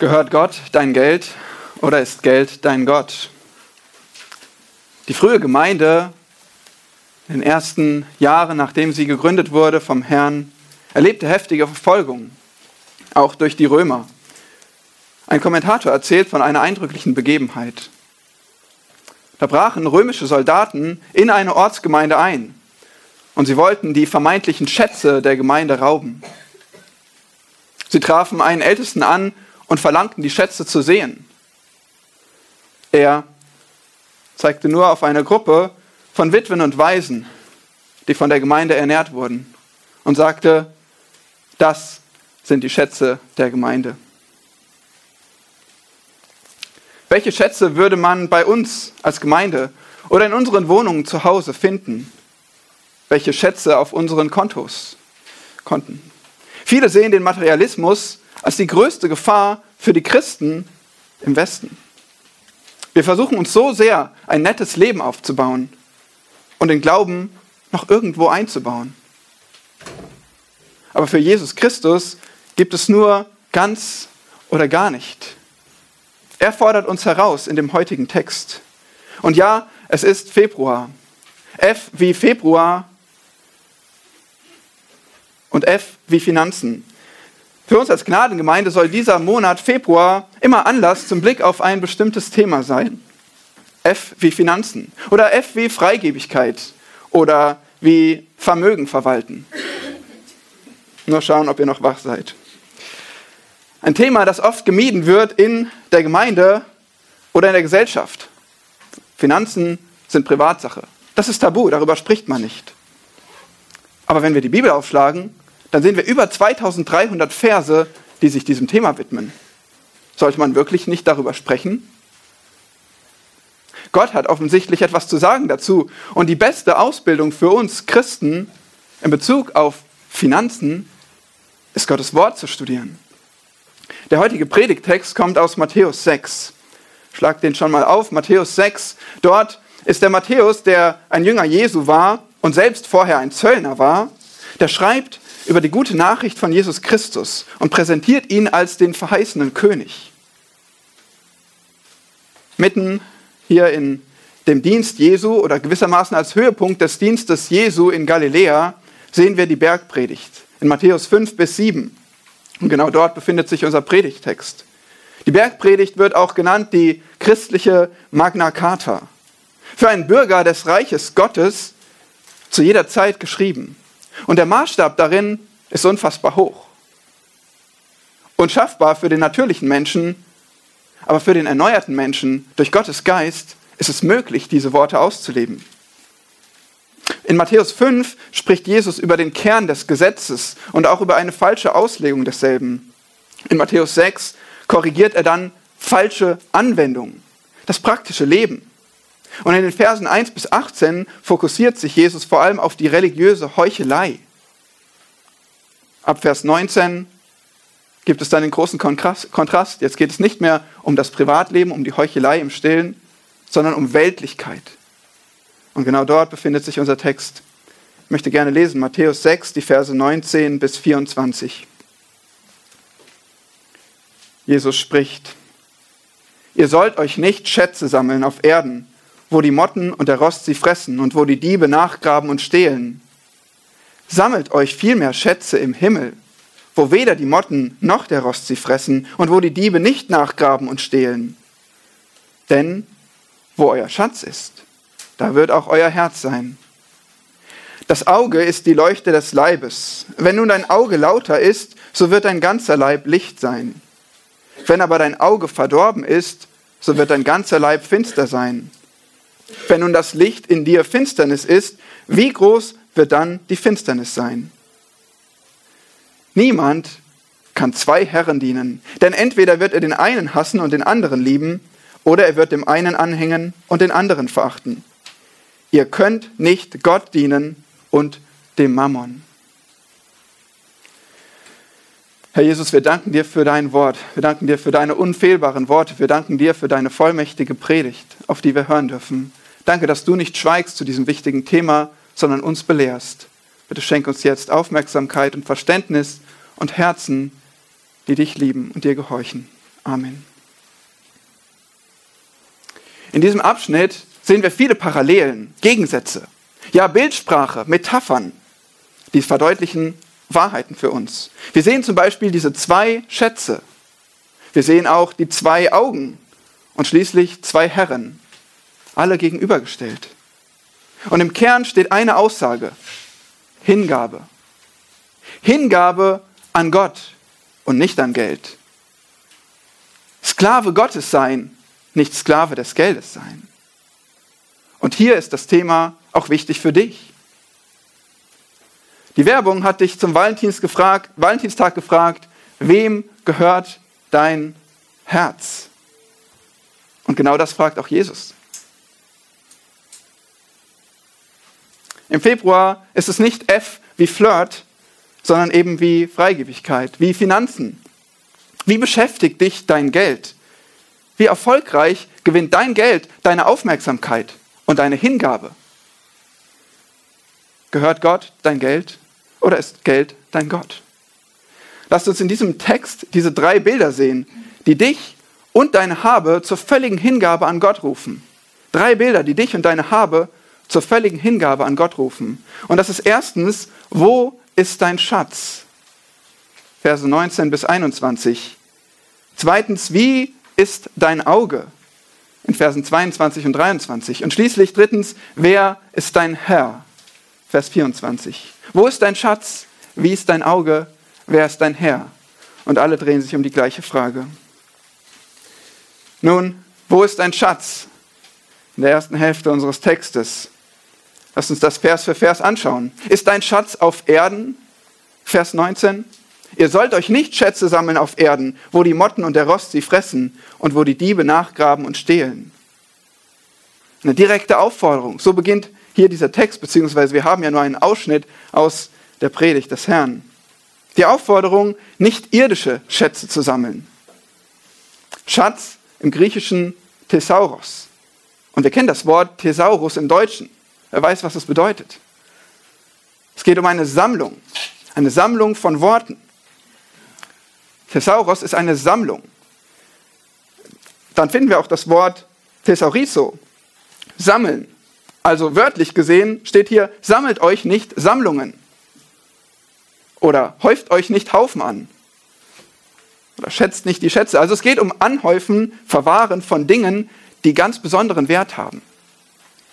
Gehört Gott dein Geld oder ist Geld dein Gott? Die frühe Gemeinde in den ersten Jahren, nachdem sie gegründet wurde vom Herrn, erlebte heftige Verfolgung, auch durch die Römer. Ein Kommentator erzählt von einer eindrücklichen Begebenheit. Da brachen römische Soldaten in eine Ortsgemeinde ein und sie wollten die vermeintlichen Schätze der Gemeinde rauben. Sie trafen einen Ältesten an und verlangten, die Schätze zu sehen. Er zeigte nur auf eine Gruppe von Witwen und Waisen, die von der Gemeinde ernährt wurden, und sagte, das sind die Schätze der Gemeinde. Welche Schätze würde man bei uns als Gemeinde oder in unseren Wohnungen zu Hause finden? Welche Schätze auf unseren Kontos, Konten? Viele sehen den Materialismus als die größte Gefahr für die Christen im Westen. Wir versuchen uns so sehr ein nettes Leben aufzubauen und den Glauben noch irgendwo einzubauen. Aber für Jesus Christus gibt es nur ganz oder gar nicht. Er fordert uns heraus in dem heutigen Text. Und ja, es ist Februar. F wie Februar und F wie Finanzen. Für uns als Gnadengemeinde soll dieser Monat Februar immer Anlass zum Blick auf ein bestimmtes Thema sein. F wie Finanzen oder F wie Freigebigkeit oder wie Vermögen verwalten. Nur schauen, ob ihr noch wach seid. Ein Thema, das oft gemieden wird in der Gemeinde oder in der Gesellschaft. Finanzen sind Privatsache. Das ist tabu, darüber spricht man nicht. Aber wenn wir die Bibel aufschlagen, dann sehen wir über 2300 Verse, die sich diesem Thema widmen. Sollte man wirklich nicht darüber sprechen? Gott hat offensichtlich etwas zu sagen dazu. Und die beste Ausbildung für uns Christen in Bezug auf Finanzen ist Gottes Wort zu studieren. Der heutige Predigtext kommt aus Matthäus 6. Schlag den schon mal auf, Matthäus 6. Dort ist der Matthäus, der ein Jünger Jesu war und selbst vorher ein Zöllner war, der schreibt über die gute Nachricht von Jesus Christus und präsentiert ihn als den verheißenen König. Mitten hier in dem Dienst Jesu oder gewissermaßen als Höhepunkt des Dienstes Jesu in Galiläa sehen wir die Bergpredigt in Matthäus 5 bis 7. Und genau dort befindet sich unser Predigtext. Die Bergpredigt wird auch genannt die christliche Magna Carta. Für einen Bürger des Reiches Gottes zu jeder Zeit geschrieben. Und der Maßstab darin ist unfassbar hoch. Unschaffbar für den natürlichen Menschen, aber für den erneuerten Menschen durch Gottes Geist ist es möglich, diese Worte auszuleben. In Matthäus 5 spricht Jesus über den Kern des Gesetzes und auch über eine falsche Auslegung desselben. In Matthäus 6 korrigiert er dann falsche Anwendungen, das praktische Leben. Und in den Versen 1 bis 18 fokussiert sich Jesus vor allem auf die religiöse Heuchelei. Ab Vers 19 gibt es dann den großen Kontrast. Jetzt geht es nicht mehr um das Privatleben, um die Heuchelei im Stillen, sondern um Weltlichkeit. Und genau dort befindet sich unser Text. Ich möchte gerne lesen, Matthäus 6, die Verse 19 bis 24. Jesus spricht, ihr sollt euch nicht Schätze sammeln auf Erden, wo die Motten und der Rost sie fressen und wo die Diebe nachgraben und stehlen. Sammelt euch vielmehr Schätze im Himmel, wo weder die Motten noch der Rost sie fressen und wo die Diebe nicht nachgraben und stehlen. Denn wo euer Schatz ist, da wird auch euer Herz sein. Das Auge ist die Leuchte des Leibes. Wenn nun dein Auge lauter ist, so wird dein ganzer Leib Licht sein. Wenn aber dein Auge verdorben ist, so wird dein ganzer Leib finster sein. Wenn nun das Licht in dir Finsternis ist, wie groß wird dann die Finsternis sein? Niemand kann zwei Herren dienen, denn entweder wird er den einen hassen und den anderen lieben, oder er wird dem einen anhängen und den anderen verachten. Ihr könnt nicht Gott dienen und dem Mammon. Herr Jesus, wir danken dir für dein Wort. Wir danken dir für deine unfehlbaren Worte. Wir danken dir für deine vollmächtige Predigt, auf die wir hören dürfen. Danke, dass du nicht schweigst zu diesem wichtigen Thema, sondern uns belehrst. Bitte schenk uns jetzt Aufmerksamkeit und Verständnis und Herzen, die dich lieben und dir gehorchen. Amen. In diesem Abschnitt sehen wir viele Parallelen, Gegensätze, ja Bildsprache, Metaphern, die verdeutlichen Wahrheiten für uns. Wir sehen zum Beispiel diese zwei Schätze. Wir sehen auch die zwei Augen und schließlich zwei Herren, alle gegenübergestellt. Und im Kern steht eine Aussage, Hingabe. Hingabe an Gott und nicht an Geld. Sklave Gottes sein, nicht Sklave des Geldes sein. Und hier ist das Thema auch wichtig für dich. Die Werbung hat dich zum Valentins gefragt, Valentinstag gefragt, wem gehört dein Herz? Und genau das fragt auch Jesus. Im Februar ist es nicht F wie Flirt, sondern eben wie Freigebigkeit, wie Finanzen. Wie beschäftigt dich dein Geld? Wie erfolgreich gewinnt dein Geld deine Aufmerksamkeit und deine Hingabe? Gehört Gott dein Geld oder ist Geld dein Gott? Lasst uns in diesem Text diese drei Bilder sehen, die dich und deine Habe zur völligen Hingabe an Gott rufen. Drei Bilder, die dich und deine Habe zur völligen Hingabe an Gott rufen. Und das ist erstens, wo ist dein Schatz? Verse 19 bis 21. Zweitens, wie ist dein Auge? In Versen 22 und 23. Und schließlich drittens, wer ist dein Herr? Vers 24. Wo ist dein Schatz? Wie ist dein Auge? Wer ist dein Herr? Und alle drehen sich um die gleiche Frage. Nun, wo ist dein Schatz? In der ersten Hälfte unseres Textes. Lass uns das Vers für Vers anschauen. Ist dein Schatz auf Erden? Vers 19. Ihr sollt euch nicht Schätze sammeln auf Erden, wo die Motten und der Rost sie fressen und wo die Diebe nachgraben und stehlen. Eine direkte Aufforderung. So beginnt hier dieser Text, beziehungsweise wir haben ja nur einen Ausschnitt aus der Predigt des Herrn. Die Aufforderung, nicht irdische Schätze zu sammeln. Schatz im Griechischen Thesauros. Und wir kennen das Wort Thesaurus im Deutschen. Wer weiß, was das bedeutet. Es geht um eine Sammlung, eine Sammlung von Worten. Thesauros ist eine Sammlung. Dann finden wir auch das Wort Thesaurizo, sammeln. Also wörtlich gesehen steht hier, sammelt euch nicht Sammlungen. Oder häuft euch nicht Haufen an. Oder schätzt nicht die Schätze. Also es geht um Anhäufen, Verwahren von Dingen, die ganz besonderen Wert haben.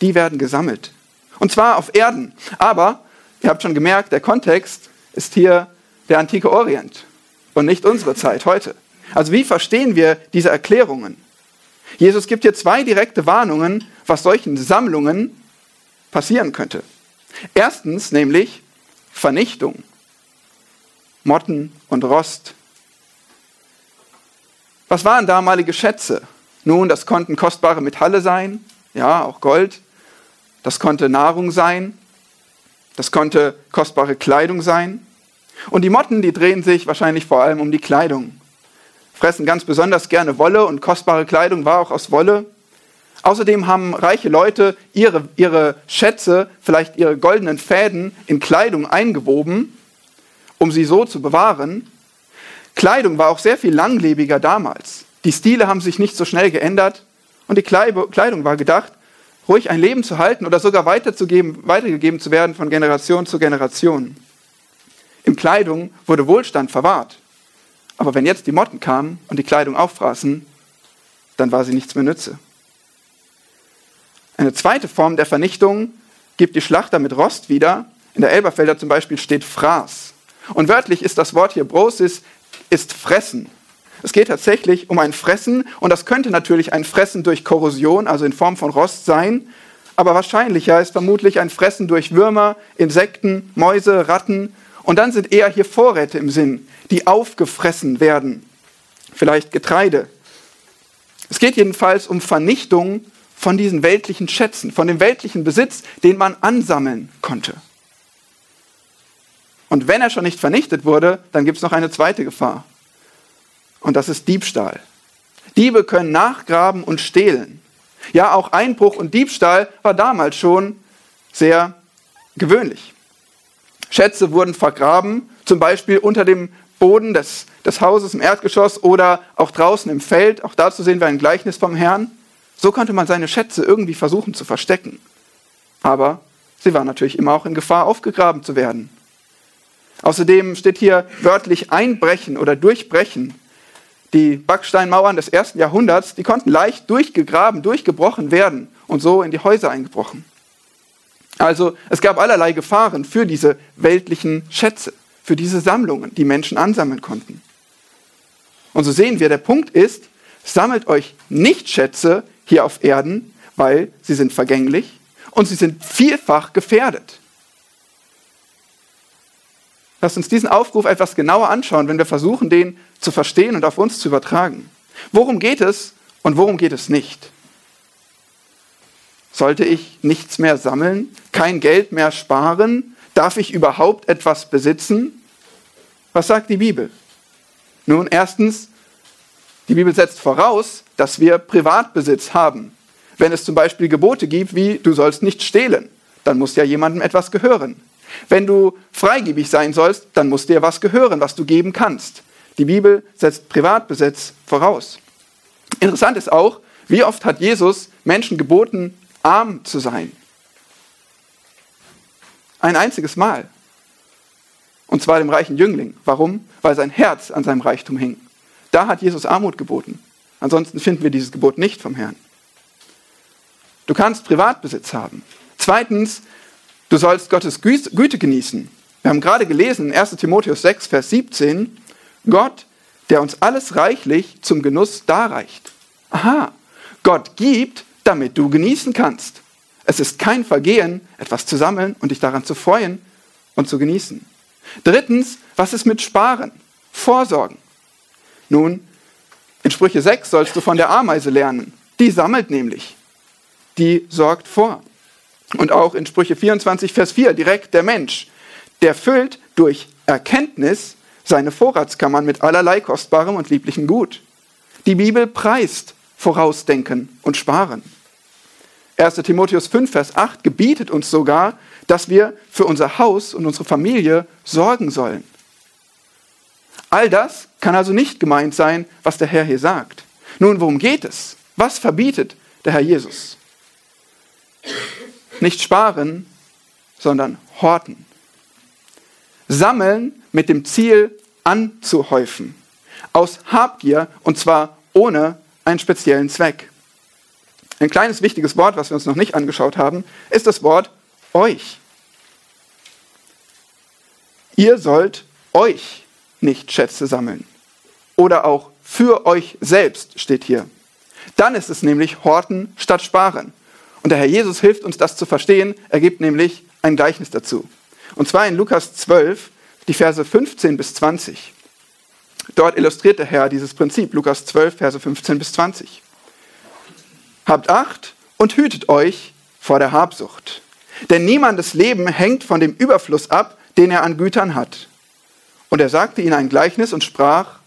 Die werden gesammelt. Und zwar auf Erden. Aber, ihr habt schon gemerkt, der Kontext ist hier der antike Orient und nicht unsere Zeit heute. Also wie verstehen wir diese Erklärungen? Jesus gibt hier zwei direkte Warnungen, was solchen Sammlungen passieren könnte. Erstens nämlich Vernichtung, Motten und Rost. Was waren damalige Schätze? Nun, das konnten kostbare Metalle sein, ja, auch Gold. Das konnte Nahrung sein. Das konnte kostbare Kleidung sein. Und die Motten, die drehen sich wahrscheinlich vor allem um die Kleidung. Fressen ganz besonders gerne Wolle und kostbare Kleidung war auch aus Wolle. Außerdem haben reiche Leute ihre, ihre Schätze, vielleicht ihre goldenen Fäden in Kleidung eingewoben, um sie so zu bewahren. Kleidung war auch sehr viel langlebiger damals. Die Stile haben sich nicht so schnell geändert und die Kleidung war gedacht, ruhig ein Leben zu halten oder sogar weiterzugeben, weitergegeben zu werden von Generation zu Generation. In Kleidung wurde Wohlstand verwahrt. Aber wenn jetzt die Motten kamen und die Kleidung auffraßen, dann war sie nichts mehr nütze. Eine zweite Form der Vernichtung gibt die Schlachter mit Rost wieder. In der Elberfelder zum Beispiel steht Fraß. Und wörtlich ist das Wort hier Brosis, ist Fressen. Es geht tatsächlich um ein Fressen und das könnte natürlich ein Fressen durch Korrosion, also in Form von Rost sein, aber wahrscheinlicher ist vermutlich ein Fressen durch Würmer, Insekten, Mäuse, Ratten und dann sind eher hier Vorräte im Sinn, die aufgefressen werden, vielleicht Getreide. Es geht jedenfalls um Vernichtung von diesen weltlichen Schätzen, von dem weltlichen Besitz, den man ansammeln konnte. Und wenn er schon nicht vernichtet wurde, dann gibt es noch eine zweite Gefahr. Und das ist Diebstahl. Diebe können nachgraben und stehlen. Ja, auch Einbruch und Diebstahl war damals schon sehr gewöhnlich. Schätze wurden vergraben, zum Beispiel unter dem Boden des, des Hauses im Erdgeschoss oder auch draußen im Feld. Auch dazu sehen wir ein Gleichnis vom Herrn. So konnte man seine Schätze irgendwie versuchen zu verstecken. Aber sie waren natürlich immer auch in Gefahr, aufgegraben zu werden. Außerdem steht hier wörtlich einbrechen oder durchbrechen. Die Backsteinmauern des ersten Jahrhunderts, die konnten leicht durchgegraben, durchgebrochen werden und so in die Häuser eingebrochen. Also es gab allerlei Gefahren für diese weltlichen Schätze, für diese Sammlungen, die Menschen ansammeln konnten. Und so sehen wir, der Punkt ist, sammelt euch nicht Schätze hier auf Erden, weil sie sind vergänglich und sie sind vielfach gefährdet. Lasst uns diesen Aufruf etwas genauer anschauen, wenn wir versuchen, den zu verstehen und auf uns zu übertragen. Worum geht es und worum geht es nicht? Sollte ich nichts mehr sammeln, kein Geld mehr sparen? Darf ich überhaupt etwas besitzen? Was sagt die Bibel? Nun, erstens, die Bibel setzt voraus, dass wir Privatbesitz haben. Wenn es zum Beispiel Gebote gibt, wie du sollst nicht stehlen, dann muss ja jemandem etwas gehören. Wenn du freigebig sein sollst, dann muss dir was gehören, was du geben kannst. Die Bibel setzt Privatbesitz voraus. Interessant ist auch, wie oft hat Jesus Menschen geboten, arm zu sein. Ein einziges Mal. Und zwar dem reichen Jüngling. Warum? Weil sein Herz an seinem Reichtum hing. Da hat Jesus Armut geboten. Ansonsten finden wir dieses Gebot nicht vom Herrn. Du kannst Privatbesitz haben. Zweitens, du sollst Gottes Güte genießen. Wir haben gerade gelesen in 1 Timotheus 6, Vers 17, Gott, der uns alles reichlich zum Genuss darreicht. Aha, Gott gibt, damit du genießen kannst. Es ist kein Vergehen, etwas zu sammeln und dich daran zu freuen und zu genießen. Drittens, was ist mit Sparen? Vorsorgen. Nun, in Sprüche 6 sollst du von der Ameise lernen. Die sammelt nämlich. Die sorgt vor. Und auch in Sprüche 24, Vers 4 direkt der Mensch. Der füllt durch Erkenntnis seine Vorratskammern mit allerlei kostbarem und lieblichem Gut. Die Bibel preist Vorausdenken und Sparen. 1. Timotheus 5, Vers 8 gebietet uns sogar, dass wir für unser Haus und unsere Familie sorgen sollen. All das kann also nicht gemeint sein, was der Herr hier sagt. Nun, worum geht es? Was verbietet der Herr Jesus? Nicht sparen, sondern horten. Sammeln mit dem Ziel anzuhäufen. Aus Habgier und zwar ohne einen speziellen Zweck. Ein kleines wichtiges Wort, was wir uns noch nicht angeschaut haben, ist das Wort euch. Ihr sollt euch nicht Schätze sammeln. Oder auch für euch selbst steht hier. Dann ist es nämlich Horten statt Sparen. Und der Herr Jesus hilft uns, das zu verstehen. Er gibt nämlich ein Gleichnis dazu. Und zwar in Lukas 12, die Verse 15 bis 20. Dort illustriert der Herr dieses Prinzip. Lukas 12, Verse 15 bis 20. Habt Acht und hütet euch vor der Habsucht. Denn niemandes Leben hängt von dem Überfluss ab, den er an Gütern hat. Und er sagte ihnen ein Gleichnis und sprach,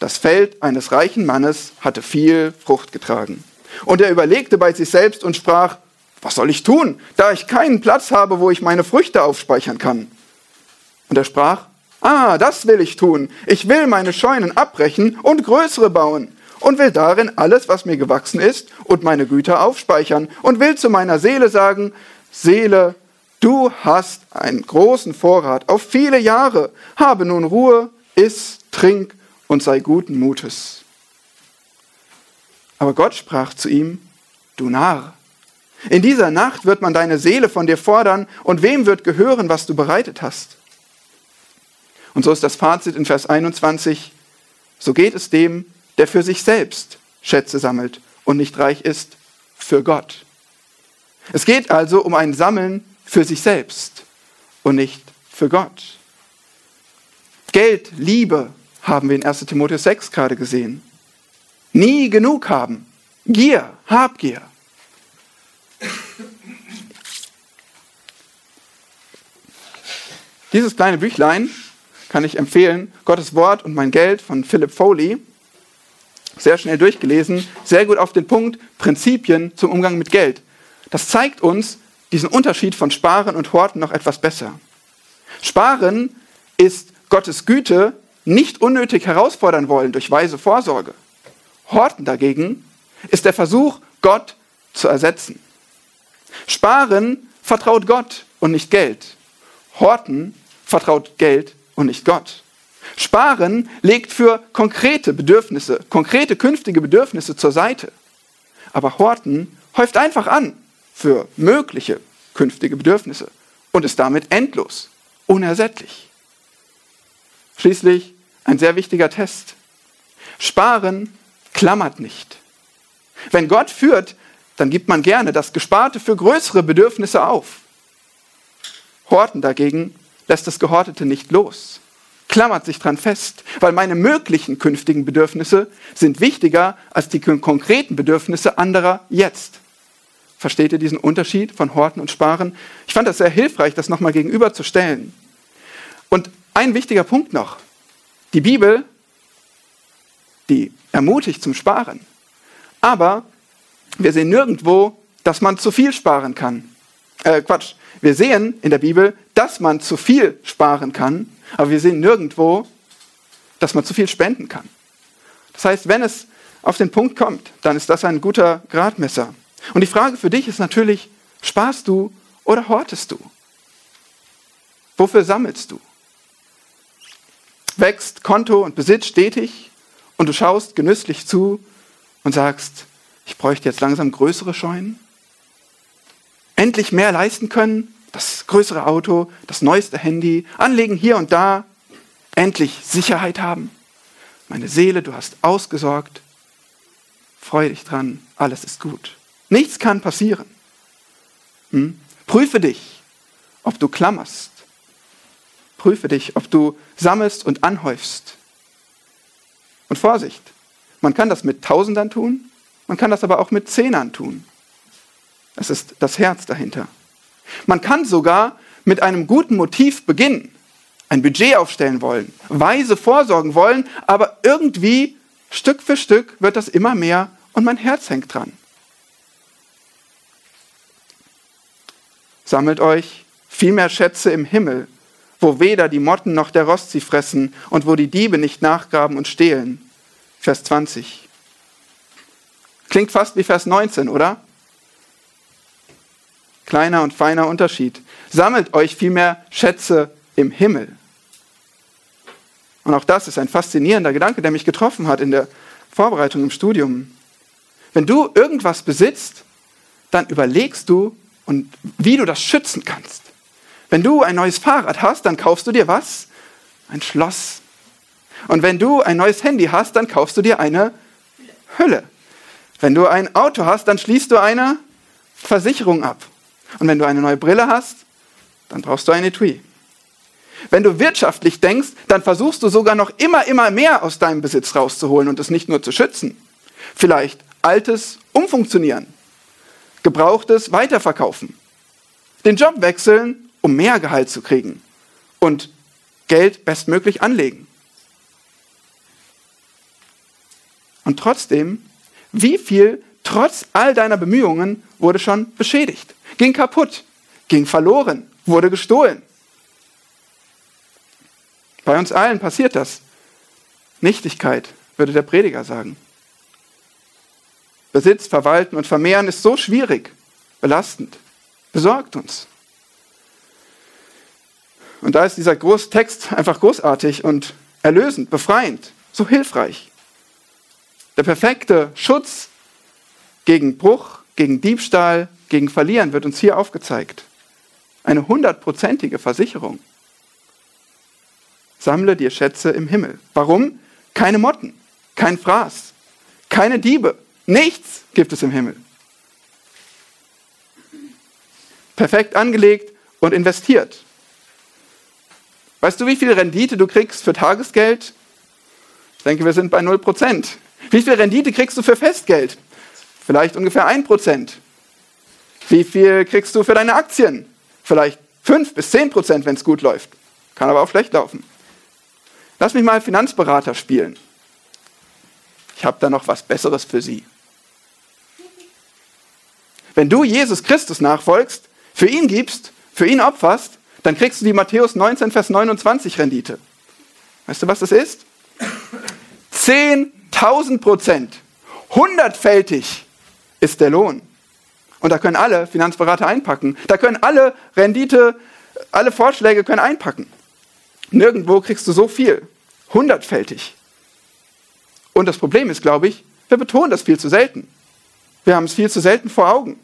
das Feld eines reichen Mannes hatte viel Frucht getragen. Und er überlegte bei sich selbst und sprach, was soll ich tun, da ich keinen Platz habe, wo ich meine Früchte aufspeichern kann? Und er sprach, ah, das will ich tun. Ich will meine Scheunen abbrechen und größere bauen und will darin alles, was mir gewachsen ist, und meine Güter aufspeichern und will zu meiner Seele sagen, Seele, du hast einen großen Vorrat auf viele Jahre, habe nun Ruhe, iss, trink und sei guten Mutes. Aber Gott sprach zu ihm, du Narr, in dieser Nacht wird man deine Seele von dir fordern, und wem wird gehören, was du bereitet hast? Und so ist das Fazit in Vers 21, so geht es dem, der für sich selbst Schätze sammelt und nicht reich ist für Gott. Es geht also um ein Sammeln für sich selbst und nicht für Gott. Geld, Liebe haben wir in 1 Timotheus 6 gerade gesehen. Nie genug haben. Gier, Habgier. Dieses kleine Büchlein kann ich empfehlen, Gottes Wort und mein Geld von Philip Foley sehr schnell durchgelesen, sehr gut auf den Punkt, Prinzipien zum Umgang mit Geld. Das zeigt uns diesen Unterschied von Sparen und Horten noch etwas besser. Sparen ist Gottes Güte nicht unnötig herausfordern wollen durch weise Vorsorge. Horten dagegen ist der Versuch, Gott zu ersetzen. Sparen vertraut Gott und nicht Geld. Horten vertraut Geld und nicht Gott. Sparen legt für konkrete Bedürfnisse, konkrete künftige Bedürfnisse zur Seite. Aber Horten häuft einfach an für mögliche künftige Bedürfnisse und ist damit endlos, unersättlich. Schließlich ein sehr wichtiger Test. Sparen klammert nicht. Wenn Gott führt, dann gibt man gerne das Gesparte für größere Bedürfnisse auf. Horten dagegen lässt das Gehortete nicht los, klammert sich dran fest, weil meine möglichen künftigen Bedürfnisse sind wichtiger als die konkreten Bedürfnisse anderer jetzt. Versteht ihr diesen Unterschied von Horten und Sparen? Ich fand das sehr hilfreich, das nochmal gegenüberzustellen. Und ein wichtiger Punkt noch. Die Bibel, die ermutigt zum Sparen. Aber wir sehen nirgendwo, dass man zu viel sparen kann. Äh, Quatsch. Wir sehen in der Bibel, dass man zu viel sparen kann, aber wir sehen nirgendwo, dass man zu viel spenden kann. Das heißt, wenn es auf den Punkt kommt, dann ist das ein guter Gradmesser. Und die Frage für dich ist natürlich, sparst du oder hortest du? Wofür sammelst du? Wächst Konto und Besitz stetig und du schaust genüsslich zu und sagst, ich bräuchte jetzt langsam größere Scheunen? Endlich mehr leisten können? Das größere Auto, das neueste Handy, anlegen hier und da, endlich Sicherheit haben? Meine Seele, du hast ausgesorgt. Freu dich dran, alles ist gut. Nichts kann passieren. Hm? Prüfe dich, ob du klammerst. Prüfe dich, ob du sammelst und anhäufst. Und Vorsicht, man kann das mit Tausendern tun, man kann das aber auch mit Zehnern tun. Das ist das Herz dahinter. Man kann sogar mit einem guten Motiv beginnen, ein Budget aufstellen wollen, weise vorsorgen wollen, aber irgendwie Stück für Stück wird das immer mehr und mein Herz hängt dran. Sammelt euch viel mehr Schätze im Himmel, wo weder die Motten noch der Rost sie fressen und wo die Diebe nicht nachgraben und stehlen. Vers 20. Klingt fast wie Vers 19, oder? Kleiner und feiner Unterschied. Sammelt euch vielmehr Schätze im Himmel. Und auch das ist ein faszinierender Gedanke, der mich getroffen hat in der Vorbereitung im Studium. Wenn du irgendwas besitzt, dann überlegst du, und wie du das schützen kannst. Wenn du ein neues Fahrrad hast, dann kaufst du dir was? Ein Schloss. Und wenn du ein neues Handy hast, dann kaufst du dir eine Hülle. Wenn du ein Auto hast, dann schließt du eine Versicherung ab. Und wenn du eine neue Brille hast, dann brauchst du ein Etui. Wenn du wirtschaftlich denkst, dann versuchst du sogar noch immer, immer mehr aus deinem Besitz rauszuholen und es nicht nur zu schützen. Vielleicht Altes umfunktionieren, Gebrauchtes weiterverkaufen, den Job wechseln, um mehr Gehalt zu kriegen und Geld bestmöglich anlegen. Und trotzdem wie viel trotz all deiner Bemühungen wurde schon beschädigt, ging kaputt, ging verloren, wurde gestohlen? Bei uns allen passiert das. Nichtigkeit, würde der Prediger sagen. Besitz, verwalten und vermehren ist so schwierig, belastend, besorgt uns. Und da ist dieser Großtext einfach großartig und erlösend, befreiend, so hilfreich. Der perfekte Schutz gegen Bruch, gegen Diebstahl, gegen Verlieren wird uns hier aufgezeigt. Eine hundertprozentige Versicherung. Sammle dir Schätze im Himmel. Warum? Keine Motten, kein Fraß, keine Diebe, nichts gibt es im Himmel. Perfekt angelegt und investiert. Weißt du, wie viel Rendite du kriegst für Tagesgeld? Ich denke, wir sind bei 0%. Wie viel Rendite kriegst du für Festgeld? Vielleicht ungefähr 1%. Wie viel kriegst du für deine Aktien? Vielleicht 5 bis 10 Prozent, wenn es gut läuft. Kann aber auch schlecht laufen. Lass mich mal Finanzberater spielen. Ich habe da noch was Besseres für Sie. Wenn du Jesus Christus nachfolgst, für ihn gibst, für ihn opferst, dann kriegst du die Matthäus 19, Vers 29 Rendite. Weißt du, was das ist? 10.000 Prozent. Hundertfältig ist der Lohn. Und da können alle Finanzberater einpacken. Da können alle Rendite, alle Vorschläge können einpacken. Nirgendwo kriegst du so viel. Hundertfältig. Und das Problem ist, glaube ich, wir betonen das viel zu selten. Wir haben es viel zu selten vor Augen,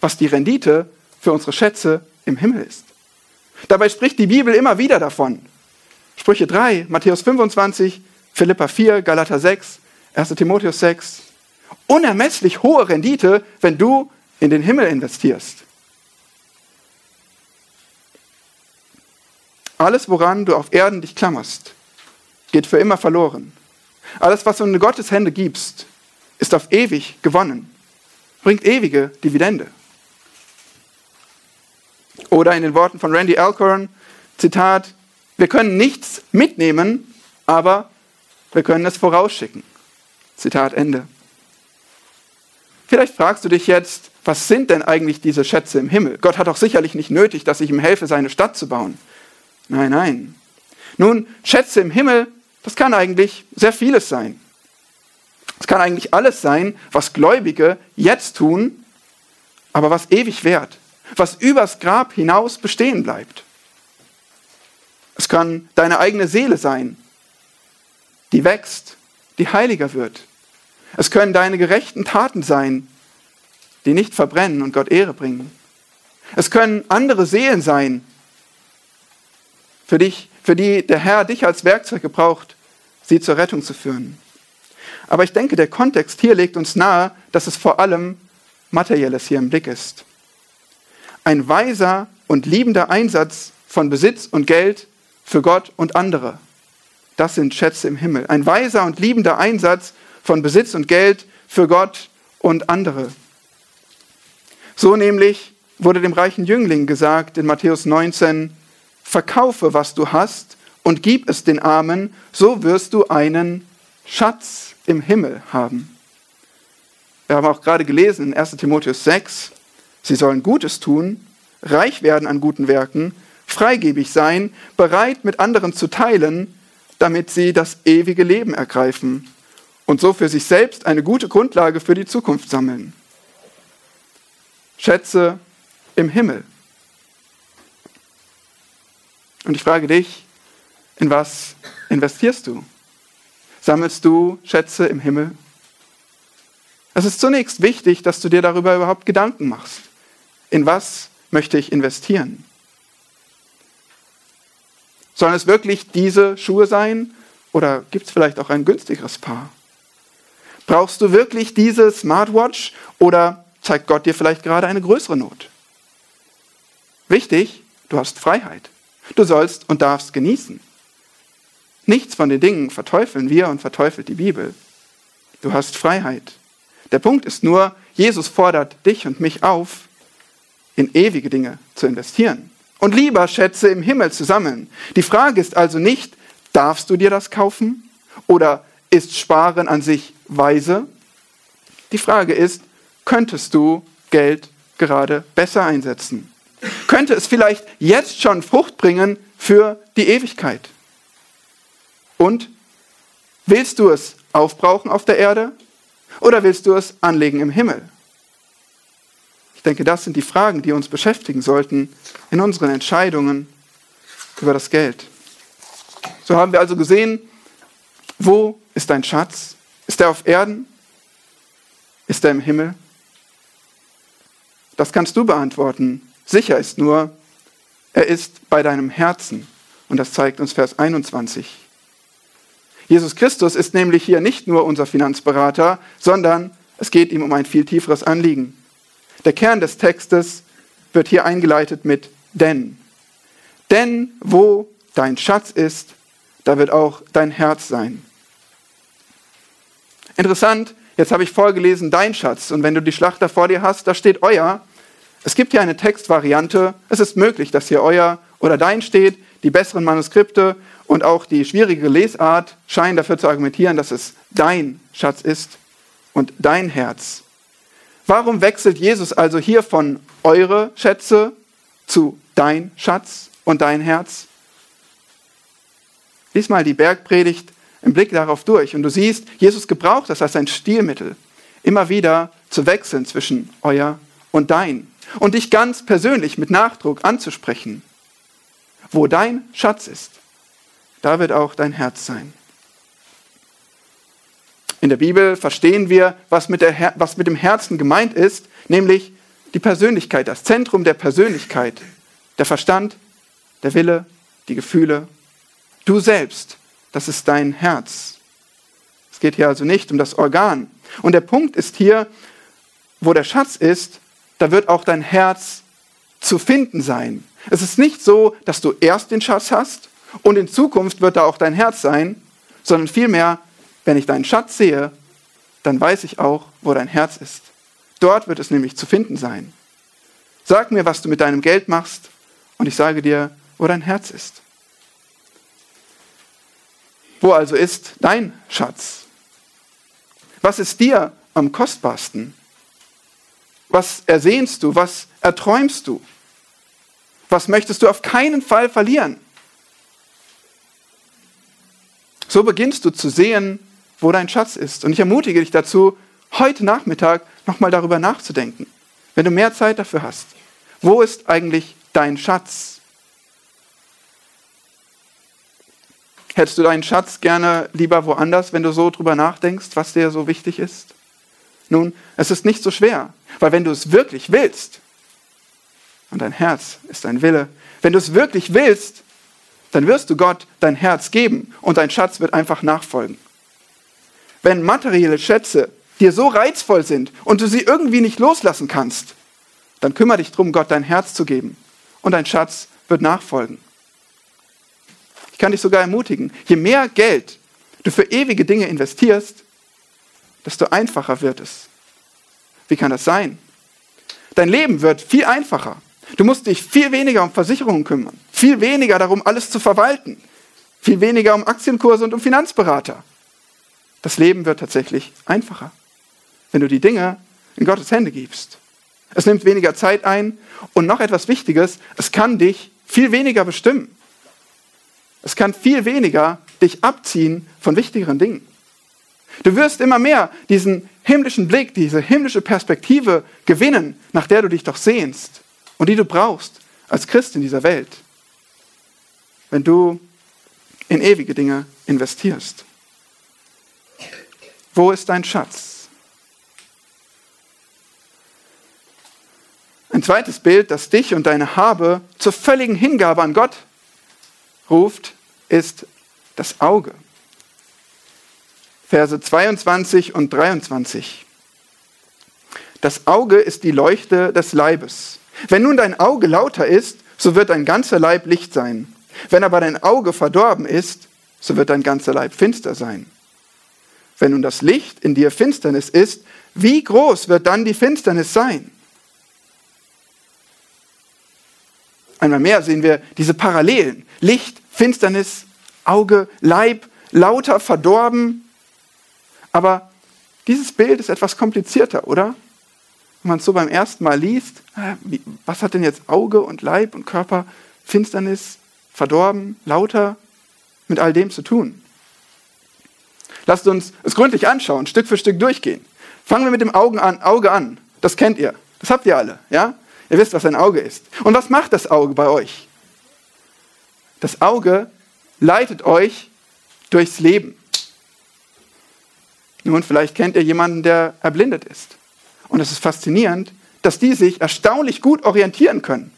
was die Rendite für unsere Schätze im Himmel ist. Dabei spricht die Bibel immer wieder davon. Sprüche 3, Matthäus 25, Philippa 4, Galater 6, 1 Timotheus 6. Unermesslich hohe Rendite, wenn du in den Himmel investierst. Alles, woran du auf Erden dich klammerst, geht für immer verloren. Alles, was du in Gottes Hände gibst, ist auf ewig gewonnen, bringt ewige Dividende. Oder in den Worten von Randy Alcorn, Zitat, wir können nichts mitnehmen, aber wir können es vorausschicken. Zitat Ende. Vielleicht fragst du dich jetzt, was sind denn eigentlich diese Schätze im Himmel? Gott hat doch sicherlich nicht nötig, dass ich ihm helfe, seine Stadt zu bauen. Nein, nein. Nun, Schätze im Himmel, das kann eigentlich sehr vieles sein. Es kann eigentlich alles sein, was Gläubige jetzt tun, aber was ewig währt was übers Grab hinaus bestehen bleibt. Es kann deine eigene Seele sein, die wächst, die heiliger wird. Es können deine gerechten Taten sein, die nicht verbrennen und Gott Ehre bringen. Es können andere Seelen sein, für, dich, für die der Herr dich als Werkzeug gebraucht, sie zur Rettung zu führen. Aber ich denke, der Kontext hier legt uns nahe, dass es vor allem Materielles hier im Blick ist ein weiser und liebender Einsatz von Besitz und Geld für Gott und andere. Das sind Schätze im Himmel. Ein weiser und liebender Einsatz von Besitz und Geld für Gott und andere. So nämlich wurde dem reichen Jüngling gesagt in Matthäus 19, verkaufe, was du hast und gib es den Armen, so wirst du einen Schatz im Himmel haben. Wir haben auch gerade gelesen in 1 Timotheus 6, Sie sollen Gutes tun, reich werden an guten Werken, freigebig sein, bereit mit anderen zu teilen, damit sie das ewige Leben ergreifen und so für sich selbst eine gute Grundlage für die Zukunft sammeln. Schätze im Himmel. Und ich frage dich, in was investierst du? Sammelst du Schätze im Himmel? Es ist zunächst wichtig, dass du dir darüber überhaupt Gedanken machst. In was möchte ich investieren? Sollen es wirklich diese Schuhe sein oder gibt es vielleicht auch ein günstigeres Paar? Brauchst du wirklich diese Smartwatch oder zeigt Gott dir vielleicht gerade eine größere Not? Wichtig, du hast Freiheit. Du sollst und darfst genießen. Nichts von den Dingen verteufeln wir und verteufelt die Bibel. Du hast Freiheit. Der Punkt ist nur, Jesus fordert dich und mich auf, in ewige Dinge zu investieren und lieber Schätze im Himmel zu sammeln. Die Frage ist also nicht, darfst du dir das kaufen oder ist Sparen an sich weise? Die Frage ist, könntest du Geld gerade besser einsetzen? Könnte es vielleicht jetzt schon Frucht bringen für die Ewigkeit? Und willst du es aufbrauchen auf der Erde oder willst du es anlegen im Himmel? Ich denke, das sind die Fragen, die uns beschäftigen sollten in unseren Entscheidungen über das Geld. So haben wir also gesehen, wo ist dein Schatz? Ist er auf Erden? Ist er im Himmel? Das kannst du beantworten. Sicher ist nur, er ist bei deinem Herzen. Und das zeigt uns Vers 21. Jesus Christus ist nämlich hier nicht nur unser Finanzberater, sondern es geht ihm um ein viel tieferes Anliegen. Der Kern des Textes wird hier eingeleitet mit denn. Denn wo dein Schatz ist, da wird auch dein Herz sein. Interessant, jetzt habe ich vorgelesen, dein Schatz. Und wenn du die Schlachter vor dir hast, da steht euer. Es gibt hier eine Textvariante. Es ist möglich, dass hier euer oder dein steht. Die besseren Manuskripte und auch die schwierige Lesart scheinen dafür zu argumentieren, dass es dein Schatz ist und dein Herz. Warum wechselt Jesus also hier von eure Schätze zu dein Schatz und dein Herz? Lies mal die Bergpredigt im Blick darauf durch und du siehst, Jesus gebraucht das als ein Stilmittel, immer wieder zu wechseln zwischen euer und dein und dich ganz persönlich mit Nachdruck anzusprechen. Wo dein Schatz ist, da wird auch dein Herz sein. In der Bibel verstehen wir, was mit, der, was mit dem Herzen gemeint ist, nämlich die Persönlichkeit, das Zentrum der Persönlichkeit, der Verstand, der Wille, die Gefühle. Du selbst, das ist dein Herz. Es geht hier also nicht um das Organ. Und der Punkt ist hier, wo der Schatz ist, da wird auch dein Herz zu finden sein. Es ist nicht so, dass du erst den Schatz hast und in Zukunft wird da auch dein Herz sein, sondern vielmehr, wenn ich deinen Schatz sehe, dann weiß ich auch, wo dein Herz ist. Dort wird es nämlich zu finden sein. Sag mir, was du mit deinem Geld machst, und ich sage dir, wo dein Herz ist. Wo also ist dein Schatz? Was ist dir am kostbarsten? Was ersehnst du? Was erträumst du? Was möchtest du auf keinen Fall verlieren? So beginnst du zu sehen, wo dein Schatz ist. Und ich ermutige dich dazu, heute Nachmittag nochmal darüber nachzudenken, wenn du mehr Zeit dafür hast. Wo ist eigentlich dein Schatz? Hättest du deinen Schatz gerne lieber woanders, wenn du so drüber nachdenkst, was dir so wichtig ist? Nun, es ist nicht so schwer, weil wenn du es wirklich willst, und dein Herz ist dein Wille, wenn du es wirklich willst, dann wirst du Gott dein Herz geben und dein Schatz wird einfach nachfolgen. Wenn materielle Schätze dir so reizvoll sind und du sie irgendwie nicht loslassen kannst, dann kümmere dich darum, Gott dein Herz zu geben und dein Schatz wird nachfolgen. Ich kann dich sogar ermutigen, je mehr Geld du für ewige Dinge investierst, desto einfacher wird es. Wie kann das sein? Dein Leben wird viel einfacher. Du musst dich viel weniger um Versicherungen kümmern, viel weniger darum, alles zu verwalten, viel weniger um Aktienkurse und um Finanzberater. Das Leben wird tatsächlich einfacher, wenn du die Dinge in Gottes Hände gibst. Es nimmt weniger Zeit ein und noch etwas Wichtiges, es kann dich viel weniger bestimmen. Es kann viel weniger dich abziehen von wichtigeren Dingen. Du wirst immer mehr diesen himmlischen Blick, diese himmlische Perspektive gewinnen, nach der du dich doch sehnst und die du brauchst als Christ in dieser Welt, wenn du in ewige Dinge investierst. Wo ist dein Schatz? Ein zweites Bild, das dich und deine Habe zur völligen Hingabe an Gott ruft, ist das Auge. Verse 22 und 23. Das Auge ist die Leuchte des Leibes. Wenn nun dein Auge lauter ist, so wird dein ganzer Leib Licht sein. Wenn aber dein Auge verdorben ist, so wird dein ganzer Leib finster sein. Wenn nun das Licht in dir Finsternis ist, wie groß wird dann die Finsternis sein? Einmal mehr sehen wir diese Parallelen. Licht, Finsternis, Auge, Leib, lauter, verdorben. Aber dieses Bild ist etwas komplizierter, oder? Wenn man es so beim ersten Mal liest, äh, was hat denn jetzt Auge und Leib und Körper, Finsternis, verdorben, lauter mit all dem zu tun? Lasst uns es gründlich anschauen, Stück für Stück durchgehen. Fangen wir mit dem Augen an, Auge an. Das kennt ihr. Das habt ihr alle, ja? Ihr wisst, was ein Auge ist. Und was macht das Auge bei euch? Das Auge leitet euch durchs Leben. Nun, vielleicht kennt ihr jemanden, der erblindet ist. Und es ist faszinierend, dass die sich erstaunlich gut orientieren können.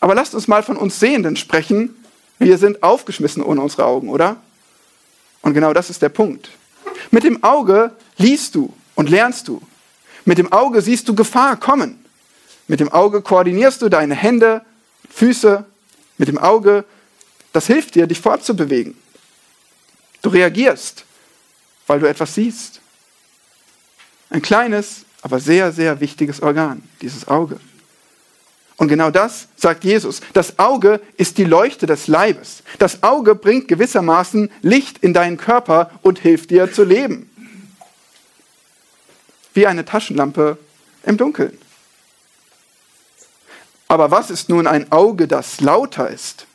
Aber lasst uns mal von uns Sehenden sprechen. Wir sind aufgeschmissen ohne unsere Augen, oder? Und genau das ist der Punkt. Mit dem Auge liest du und lernst du. Mit dem Auge siehst du Gefahr kommen. Mit dem Auge koordinierst du deine Hände, Füße. Mit dem Auge, das hilft dir, dich fortzubewegen. Du reagierst, weil du etwas siehst. Ein kleines, aber sehr, sehr wichtiges Organ, dieses Auge. Und genau das sagt Jesus. Das Auge ist die Leuchte des Leibes. Das Auge bringt gewissermaßen Licht in deinen Körper und hilft dir zu leben. Wie eine Taschenlampe im Dunkeln. Aber was ist nun ein Auge, das lauter ist?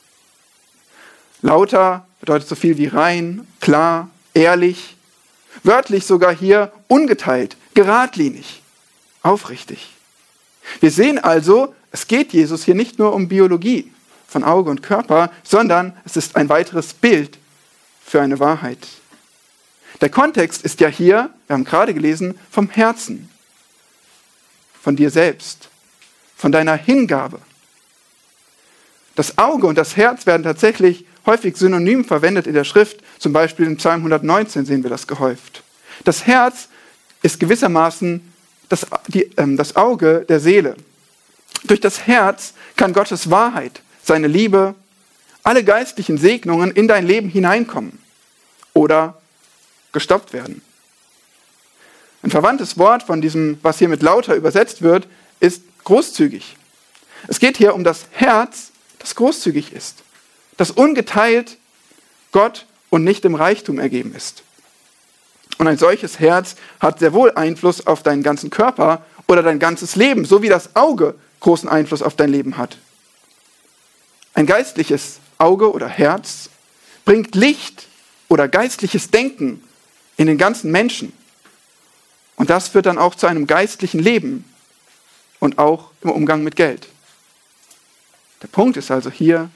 Lauter bedeutet so viel wie rein, klar, ehrlich. Wörtlich sogar hier ungeteilt, geradlinig, aufrichtig. Wir sehen also, es geht Jesus hier nicht nur um Biologie von Auge und Körper, sondern es ist ein weiteres Bild für eine Wahrheit. Der Kontext ist ja hier, wir haben gerade gelesen, vom Herzen, von dir selbst, von deiner Hingabe. Das Auge und das Herz werden tatsächlich häufig synonym verwendet in der Schrift, zum Beispiel in Psalm 119 sehen wir das gehäuft. Das Herz ist gewissermaßen das, die, ähm, das Auge der Seele. Durch das Herz kann Gottes Wahrheit, seine Liebe, alle geistlichen Segnungen in dein Leben hineinkommen oder gestoppt werden. Ein verwandtes Wort von diesem, was hier mit lauter übersetzt wird, ist großzügig. Es geht hier um das Herz, das großzügig ist, das ungeteilt Gott und nicht im Reichtum ergeben ist. Und ein solches Herz hat sehr wohl Einfluss auf deinen ganzen Körper oder dein ganzes Leben, so wie das Auge großen Einfluss auf dein Leben hat. Ein geistliches Auge oder Herz bringt Licht oder geistliches Denken in den ganzen Menschen. Und das führt dann auch zu einem geistlichen Leben und auch im Umgang mit Geld. Der Punkt ist also hier,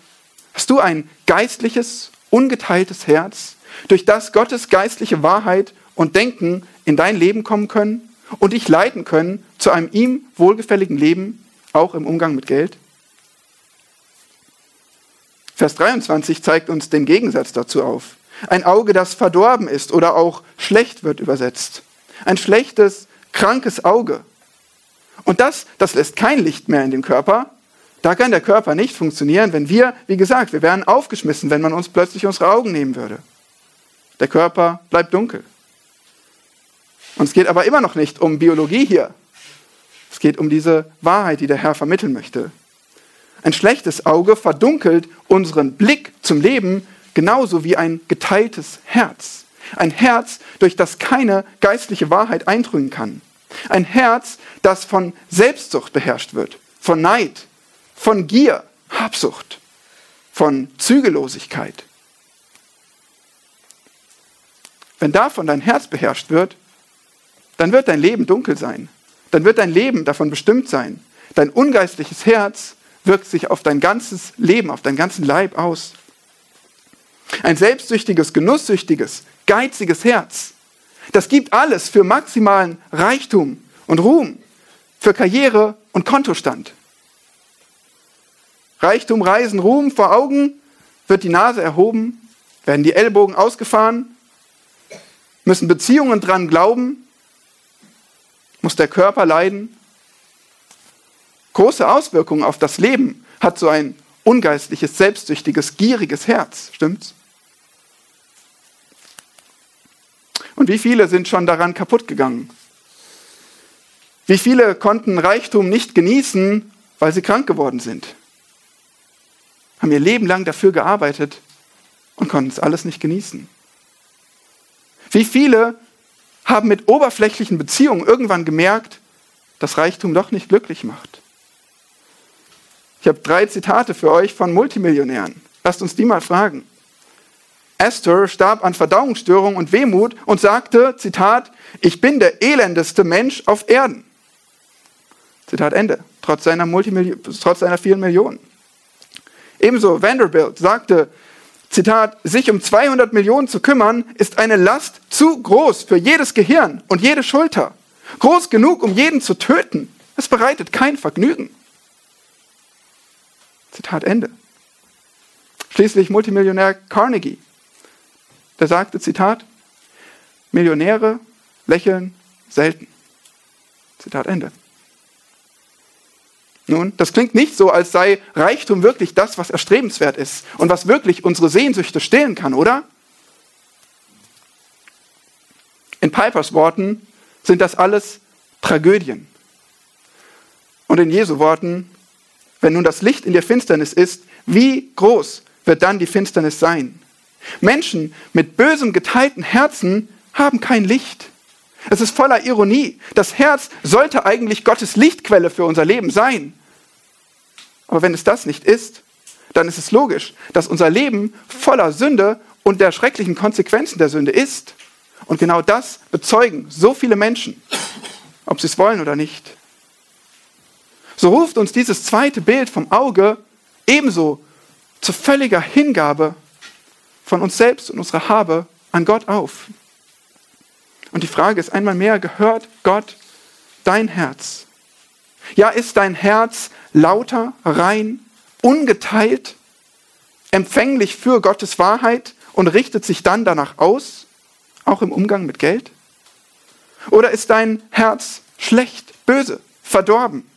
hast du ein geistliches, ungeteiltes Herz, durch das Gottes geistliche Wahrheit und Denken in dein Leben kommen können und dich leiten können zu einem ihm wohlgefälligen Leben, auch im Umgang mit Geld? Vers 23 zeigt uns den Gegensatz dazu auf. Ein Auge, das verdorben ist oder auch schlecht wird übersetzt. Ein schlechtes, krankes Auge. Und das, das lässt kein Licht mehr in den Körper. Da kann der Körper nicht funktionieren, wenn wir, wie gesagt, wir wären aufgeschmissen, wenn man uns plötzlich unsere Augen nehmen würde. Der Körper bleibt dunkel. Und es geht aber immer noch nicht um Biologie hier. Es geht um diese Wahrheit, die der Herr vermitteln möchte. Ein schlechtes Auge verdunkelt unseren Blick zum Leben genauso wie ein geteiltes Herz. Ein Herz, durch das keine geistliche Wahrheit eindringen kann. Ein Herz, das von Selbstsucht beherrscht wird, von Neid, von Gier, Habsucht, von Zügellosigkeit. Wenn davon dein Herz beherrscht wird, dann wird dein Leben dunkel sein. Dann wird dein Leben davon bestimmt sein. Dein ungeistliches Herz wirkt sich auf dein ganzes Leben, auf deinen ganzen Leib aus. Ein selbstsüchtiges, genusssüchtiges, geiziges Herz, das gibt alles für maximalen Reichtum und Ruhm, für Karriere und Kontostand. Reichtum, Reisen, Ruhm vor Augen, wird die Nase erhoben, werden die Ellbogen ausgefahren, müssen Beziehungen dran glauben, muss der Körper leiden. Große Auswirkungen auf das Leben hat so ein ungeistliches, selbstsüchtiges, gieriges Herz. Stimmt's? Und wie viele sind schon daran kaputt gegangen? Wie viele konnten Reichtum nicht genießen, weil sie krank geworden sind? Haben ihr Leben lang dafür gearbeitet und konnten es alles nicht genießen? Wie viele haben mit oberflächlichen Beziehungen irgendwann gemerkt, dass Reichtum doch nicht glücklich macht. Ich habe drei Zitate für euch von Multimillionären. Lasst uns die mal fragen. Esther starb an Verdauungsstörung und Wehmut und sagte, Zitat, ich bin der elendeste Mensch auf Erden. Zitat Ende. Trotz seiner, trotz seiner vielen Millionen. Ebenso Vanderbilt sagte, Zitat, sich um 200 Millionen zu kümmern, ist eine Last zu groß für jedes Gehirn und jede Schulter. Groß genug, um jeden zu töten. Es bereitet kein Vergnügen. Zitat Ende. Schließlich Multimillionär Carnegie. Der sagte, Zitat, Millionäre lächeln selten. Zitat Ende. Nun, das klingt nicht so, als sei Reichtum wirklich das, was erstrebenswert ist und was wirklich unsere Sehnsüchte stillen kann, oder? In Pipers Worten sind das alles Tragödien. Und in Jesu Worten, wenn nun das Licht in der Finsternis ist, wie groß wird dann die Finsternis sein? Menschen mit bösem geteilten Herzen haben kein Licht. Es ist voller Ironie. Das Herz sollte eigentlich Gottes Lichtquelle für unser Leben sein. Aber wenn es das nicht ist, dann ist es logisch, dass unser Leben voller Sünde und der schrecklichen Konsequenzen der Sünde ist. Und genau das bezeugen so viele Menschen, ob sie es wollen oder nicht. So ruft uns dieses zweite Bild vom Auge ebenso zu völliger Hingabe von uns selbst und unserer Habe an Gott auf. Und die Frage ist einmal mehr, gehört Gott dein Herz? Ja, ist dein Herz lauter, rein, ungeteilt, empfänglich für Gottes Wahrheit und richtet sich dann danach aus, auch im Umgang mit Geld? Oder ist dein Herz schlecht, böse, verdorben,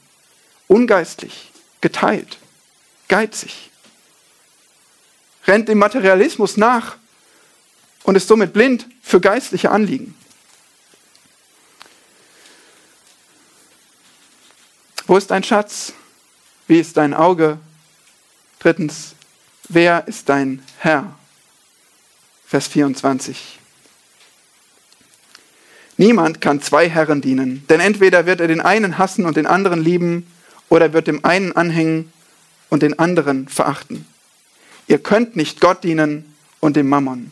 ungeistlich, geteilt, geizig? Rennt dem Materialismus nach und ist somit blind für geistliche Anliegen? Wo ist dein Schatz? Wie ist dein Auge? Drittens, wer ist dein Herr? Vers 24. Niemand kann zwei Herren dienen, denn entweder wird er den einen hassen und den anderen lieben, oder wird dem einen anhängen und den anderen verachten. Ihr könnt nicht Gott dienen und dem Mammon.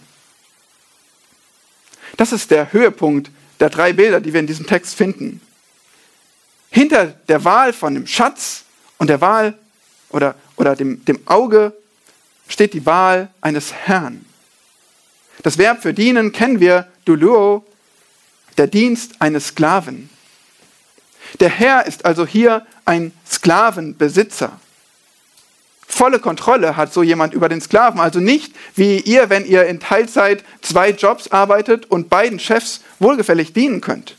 Das ist der Höhepunkt der drei Bilder, die wir in diesem Text finden. Hinter der Wahl von dem Schatz und der Wahl oder, oder dem, dem Auge steht die Wahl eines Herrn. Das Verb für dienen kennen wir, duluo, der Dienst eines Sklaven. Der Herr ist also hier ein Sklavenbesitzer. Volle Kontrolle hat so jemand über den Sklaven. Also nicht wie ihr, wenn ihr in Teilzeit zwei Jobs arbeitet und beiden Chefs wohlgefällig dienen könnt.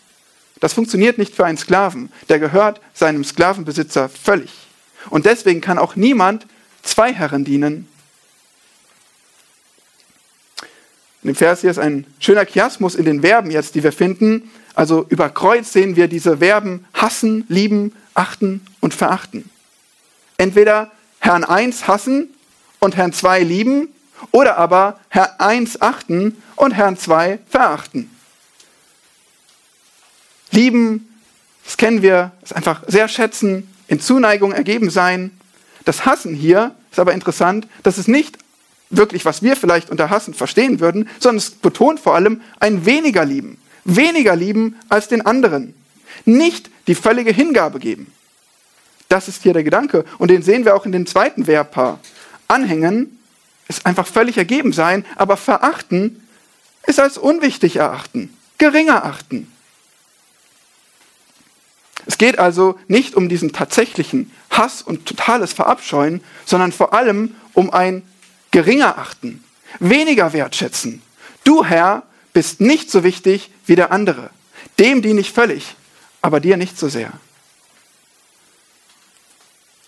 Das funktioniert nicht für einen Sklaven. Der gehört seinem Sklavenbesitzer völlig. Und deswegen kann auch niemand zwei Herren dienen. In dem Vers hier ist ein schöner Chiasmus in den Verben jetzt, die wir finden. Also über Kreuz sehen wir diese Verben hassen, lieben, achten und verachten. Entweder Herrn 1 hassen und Herrn 2 lieben oder aber Herrn 1 achten und Herrn 2 verachten. Lieben, das kennen wir, ist einfach sehr schätzen, in Zuneigung ergeben sein. Das Hassen hier ist aber interessant, das ist nicht wirklich, was wir vielleicht unter Hassen verstehen würden, sondern es betont vor allem ein weniger lieben. Weniger lieben als den anderen. Nicht die völlige Hingabe geben. Das ist hier der Gedanke. Und den sehen wir auch in dem zweiten Verbpaar. Anhängen ist einfach völlig ergeben sein, aber verachten ist als unwichtig erachten, geringer achten. Es geht also nicht um diesen tatsächlichen Hass und totales Verabscheuen, sondern vor allem um ein geringer Achten, weniger wertschätzen. Du, Herr, bist nicht so wichtig wie der andere. Dem diene ich völlig, aber dir nicht so sehr.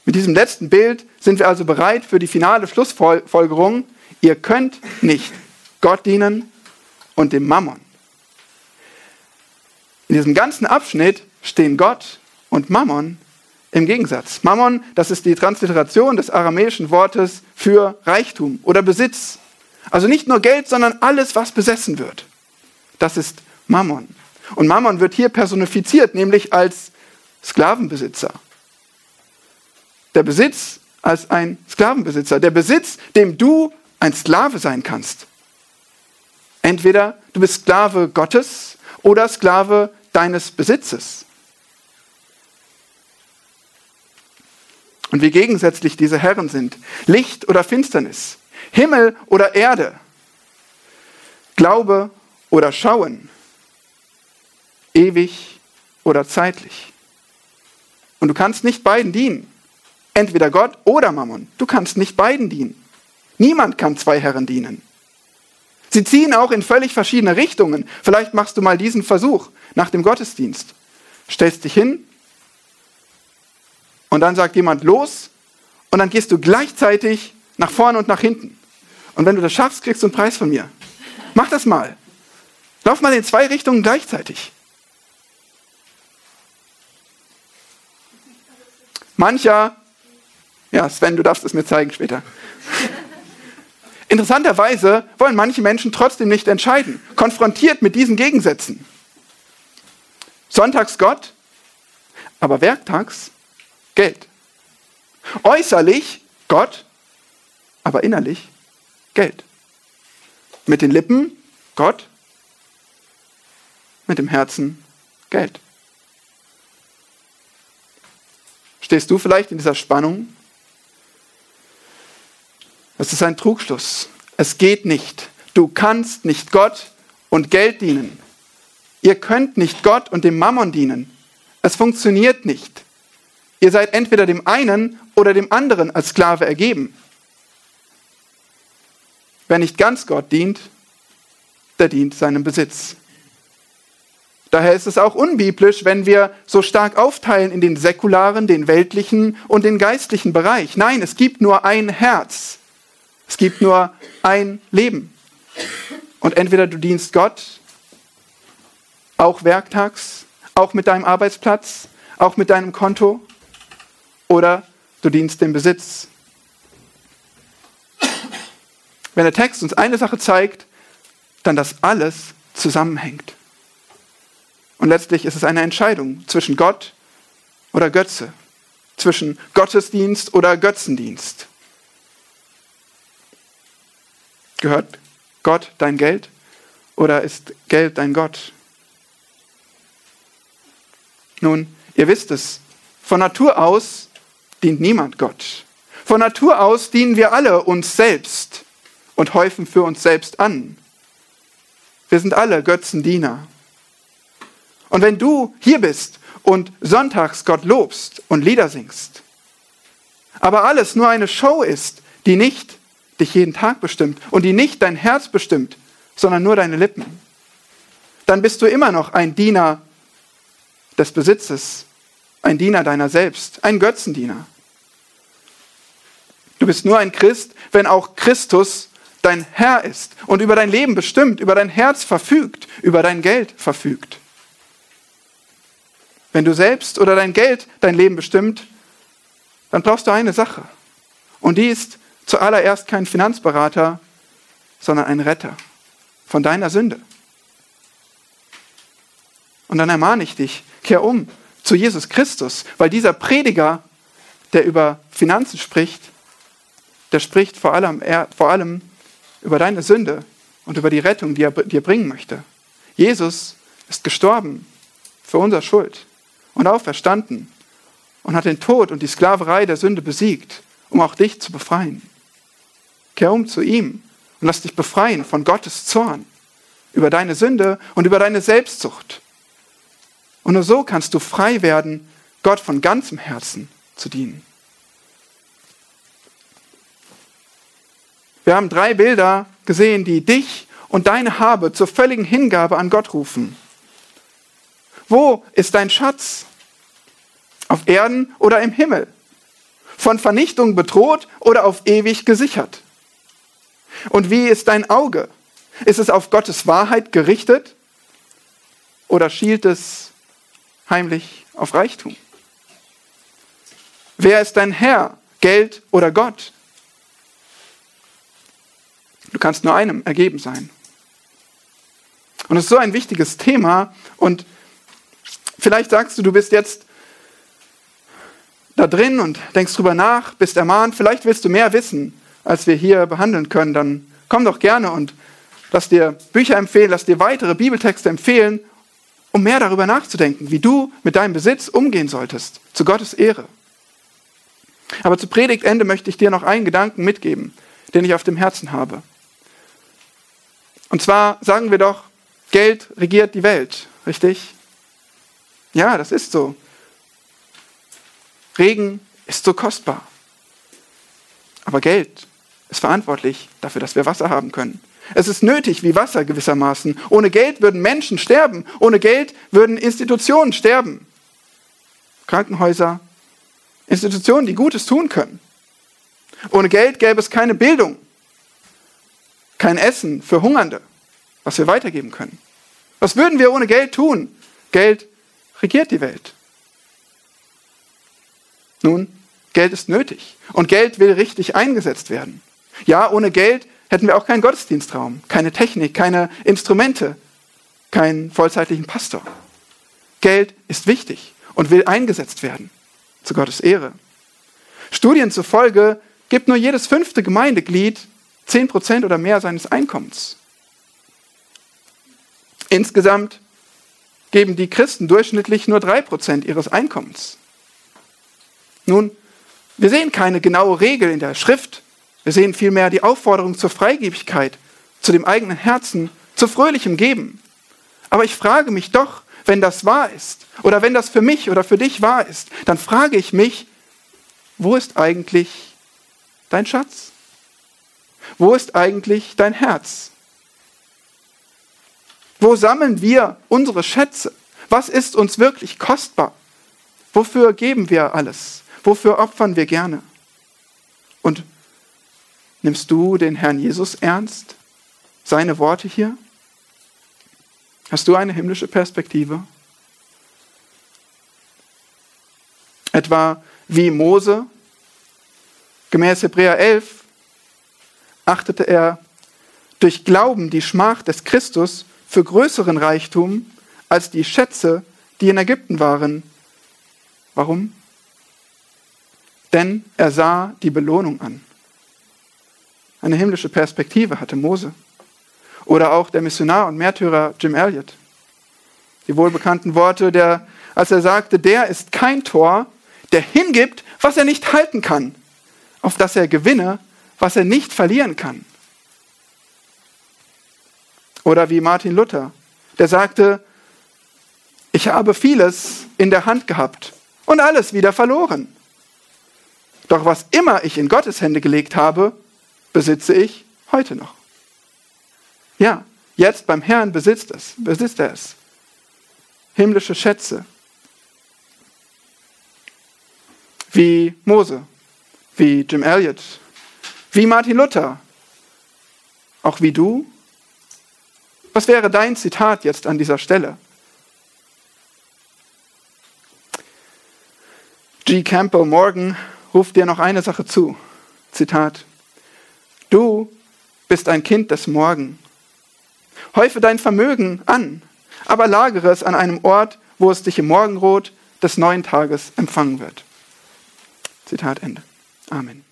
Mit diesem letzten Bild sind wir also bereit für die finale Schlussfolgerung. Ihr könnt nicht Gott dienen und dem Mammon. In diesem ganzen Abschnitt stehen Gott und Mammon im Gegensatz. Mammon, das ist die Transliteration des aramäischen Wortes für Reichtum oder Besitz. Also nicht nur Geld, sondern alles, was besessen wird. Das ist Mammon. Und Mammon wird hier personifiziert, nämlich als Sklavenbesitzer. Der Besitz als ein Sklavenbesitzer. Der Besitz, dem du ein Sklave sein kannst. Entweder du bist Sklave Gottes oder Sklave deines Besitzes. Und wie gegensätzlich diese Herren sind. Licht oder Finsternis. Himmel oder Erde. Glaube oder Schauen. Ewig oder zeitlich. Und du kannst nicht beiden dienen. Entweder Gott oder Mammon. Du kannst nicht beiden dienen. Niemand kann zwei Herren dienen. Sie ziehen auch in völlig verschiedene Richtungen. Vielleicht machst du mal diesen Versuch nach dem Gottesdienst. Stellst dich hin und dann sagt jemand los und dann gehst du gleichzeitig nach vorne und nach hinten. Und wenn du das schaffst, kriegst du einen Preis von mir. Mach das mal. Lauf mal in zwei Richtungen gleichzeitig. Mancher, ja, Sven, du darfst es mir zeigen später. Interessanterweise wollen manche Menschen trotzdem nicht entscheiden, konfrontiert mit diesen Gegensätzen. Sonntags Gott, aber werktags Geld. Äußerlich Gott, aber innerlich Geld. Mit den Lippen Gott, mit dem Herzen Geld. Stehst du vielleicht in dieser Spannung? Das ist ein Trugschluss. Es geht nicht. Du kannst nicht Gott und Geld dienen. Ihr könnt nicht Gott und dem Mammon dienen. Es funktioniert nicht. Ihr seid entweder dem einen oder dem anderen als Sklave ergeben. Wer nicht ganz Gott dient, der dient seinem Besitz. Daher ist es auch unbiblisch, wenn wir so stark aufteilen in den säkularen, den weltlichen und den geistlichen Bereich. Nein, es gibt nur ein Herz. Es gibt nur ein Leben. Und entweder du dienst Gott, auch werktags, auch mit deinem Arbeitsplatz, auch mit deinem Konto, oder du dienst dem Besitz. Wenn der Text uns eine Sache zeigt, dann dass alles zusammenhängt. Und letztlich ist es eine Entscheidung zwischen Gott oder Götze, zwischen Gottesdienst oder Götzendienst. Gehört Gott dein Geld oder ist Geld dein Gott? Nun, ihr wisst es, von Natur aus dient niemand Gott. Von Natur aus dienen wir alle uns selbst und häufen für uns selbst an. Wir sind alle Götzendiener. Und wenn du hier bist und sonntags Gott lobst und Lieder singst, aber alles nur eine Show ist, die nicht dich jeden Tag bestimmt und die nicht dein Herz bestimmt, sondern nur deine Lippen, dann bist du immer noch ein Diener des Besitzes, ein Diener deiner selbst, ein Götzendiener. Du bist nur ein Christ, wenn auch Christus dein Herr ist und über dein Leben bestimmt, über dein Herz verfügt, über dein Geld verfügt. Wenn du selbst oder dein Geld dein Leben bestimmt, dann brauchst du eine Sache. Und die ist zuallererst kein Finanzberater, sondern ein Retter von deiner Sünde. Und dann ermahne ich dich, kehr um zu Jesus Christus, weil dieser Prediger, der über Finanzen spricht, der spricht vor allem, er, vor allem über deine Sünde und über die Rettung, die er dir bringen möchte. Jesus ist gestorben für unsere Schuld und auferstanden und hat den Tod und die Sklaverei der Sünde besiegt, um auch dich zu befreien. Kehr um zu ihm und lass dich befreien von Gottes Zorn über deine Sünde und über deine Selbstsucht. Und nur so kannst du frei werden, Gott von ganzem Herzen zu dienen. Wir haben drei Bilder gesehen, die dich und deine Habe zur völligen Hingabe an Gott rufen. Wo ist dein Schatz? Auf Erden oder im Himmel? Von Vernichtung bedroht oder auf ewig gesichert? Und wie ist dein Auge? Ist es auf Gottes Wahrheit gerichtet oder schielt es heimlich auf Reichtum? Wer ist dein Herr, Geld oder Gott? Du kannst nur einem ergeben sein. Und es ist so ein wichtiges Thema und vielleicht sagst du, du bist jetzt da drin und denkst drüber nach, bist ermahnt, vielleicht willst du mehr wissen, als wir hier behandeln können, dann komm doch gerne und lass dir Bücher empfehlen, lass dir weitere Bibeltexte empfehlen, um mehr darüber nachzudenken, wie du mit deinem Besitz umgehen solltest, zu Gottes Ehre. Aber zu Predigtende möchte ich dir noch einen Gedanken mitgeben, den ich auf dem Herzen habe. Und zwar sagen wir doch, Geld regiert die Welt, richtig? Ja, das ist so. Regen ist so kostbar. Aber Geld ist verantwortlich dafür, dass wir Wasser haben können. Es ist nötig wie Wasser gewissermaßen. Ohne Geld würden Menschen sterben. Ohne Geld würden Institutionen sterben. Krankenhäuser, Institutionen, die Gutes tun können. Ohne Geld gäbe es keine Bildung, kein Essen für Hungernde, was wir weitergeben können. Was würden wir ohne Geld tun? Geld regiert die Welt. Nun, Geld ist nötig und Geld will richtig eingesetzt werden. Ja, ohne Geld hätten wir auch keinen Gottesdienstraum, keine Technik, keine Instrumente, keinen vollzeitlichen Pastor. Geld ist wichtig und will eingesetzt werden, zu Gottes Ehre. Studien zufolge gibt nur jedes fünfte Gemeindeglied 10% oder mehr seines Einkommens. Insgesamt geben die Christen durchschnittlich nur 3% ihres Einkommens. Nun, wir sehen keine genaue Regel in der Schrift. Wir sehen vielmehr die Aufforderung zur Freigebigkeit, zu dem eigenen Herzen, zu fröhlichem Geben. Aber ich frage mich doch, wenn das wahr ist, oder wenn das für mich oder für dich wahr ist, dann frage ich mich, wo ist eigentlich dein Schatz? Wo ist eigentlich dein Herz? Wo sammeln wir unsere Schätze? Was ist uns wirklich kostbar? Wofür geben wir alles? Wofür opfern wir gerne? Und nimmst du den Herrn Jesus ernst? Seine Worte hier? Hast du eine himmlische Perspektive? Etwa wie Mose, gemäß Hebräer 11, achtete er durch Glauben die Schmach des Christus für größeren Reichtum als die Schätze, die in Ägypten waren. Warum? Denn er sah die Belohnung an. Eine himmlische Perspektive hatte Mose. Oder auch der Missionar und Märtyrer Jim Elliot. Die wohlbekannten Worte, der, als er sagte, der ist kein Tor, der hingibt, was er nicht halten kann, auf das er gewinne, was er nicht verlieren kann. Oder wie Martin Luther, der sagte, ich habe vieles in der Hand gehabt und alles wieder verloren. Doch was immer ich in Gottes Hände gelegt habe, besitze ich heute noch. Ja, jetzt beim Herrn besitzt es, besitzt er es. Himmlische Schätze. Wie Mose, wie Jim Elliot, wie Martin Luther, auch wie du. Was wäre dein Zitat jetzt an dieser Stelle? G. Campbell Morgan ruft dir noch eine Sache zu. Zitat. Du bist ein Kind des Morgen Häufe dein Vermögen an, aber lagere es an einem Ort, wo es dich im Morgenrot des neuen Tages empfangen wird. Zitat Ende. Amen.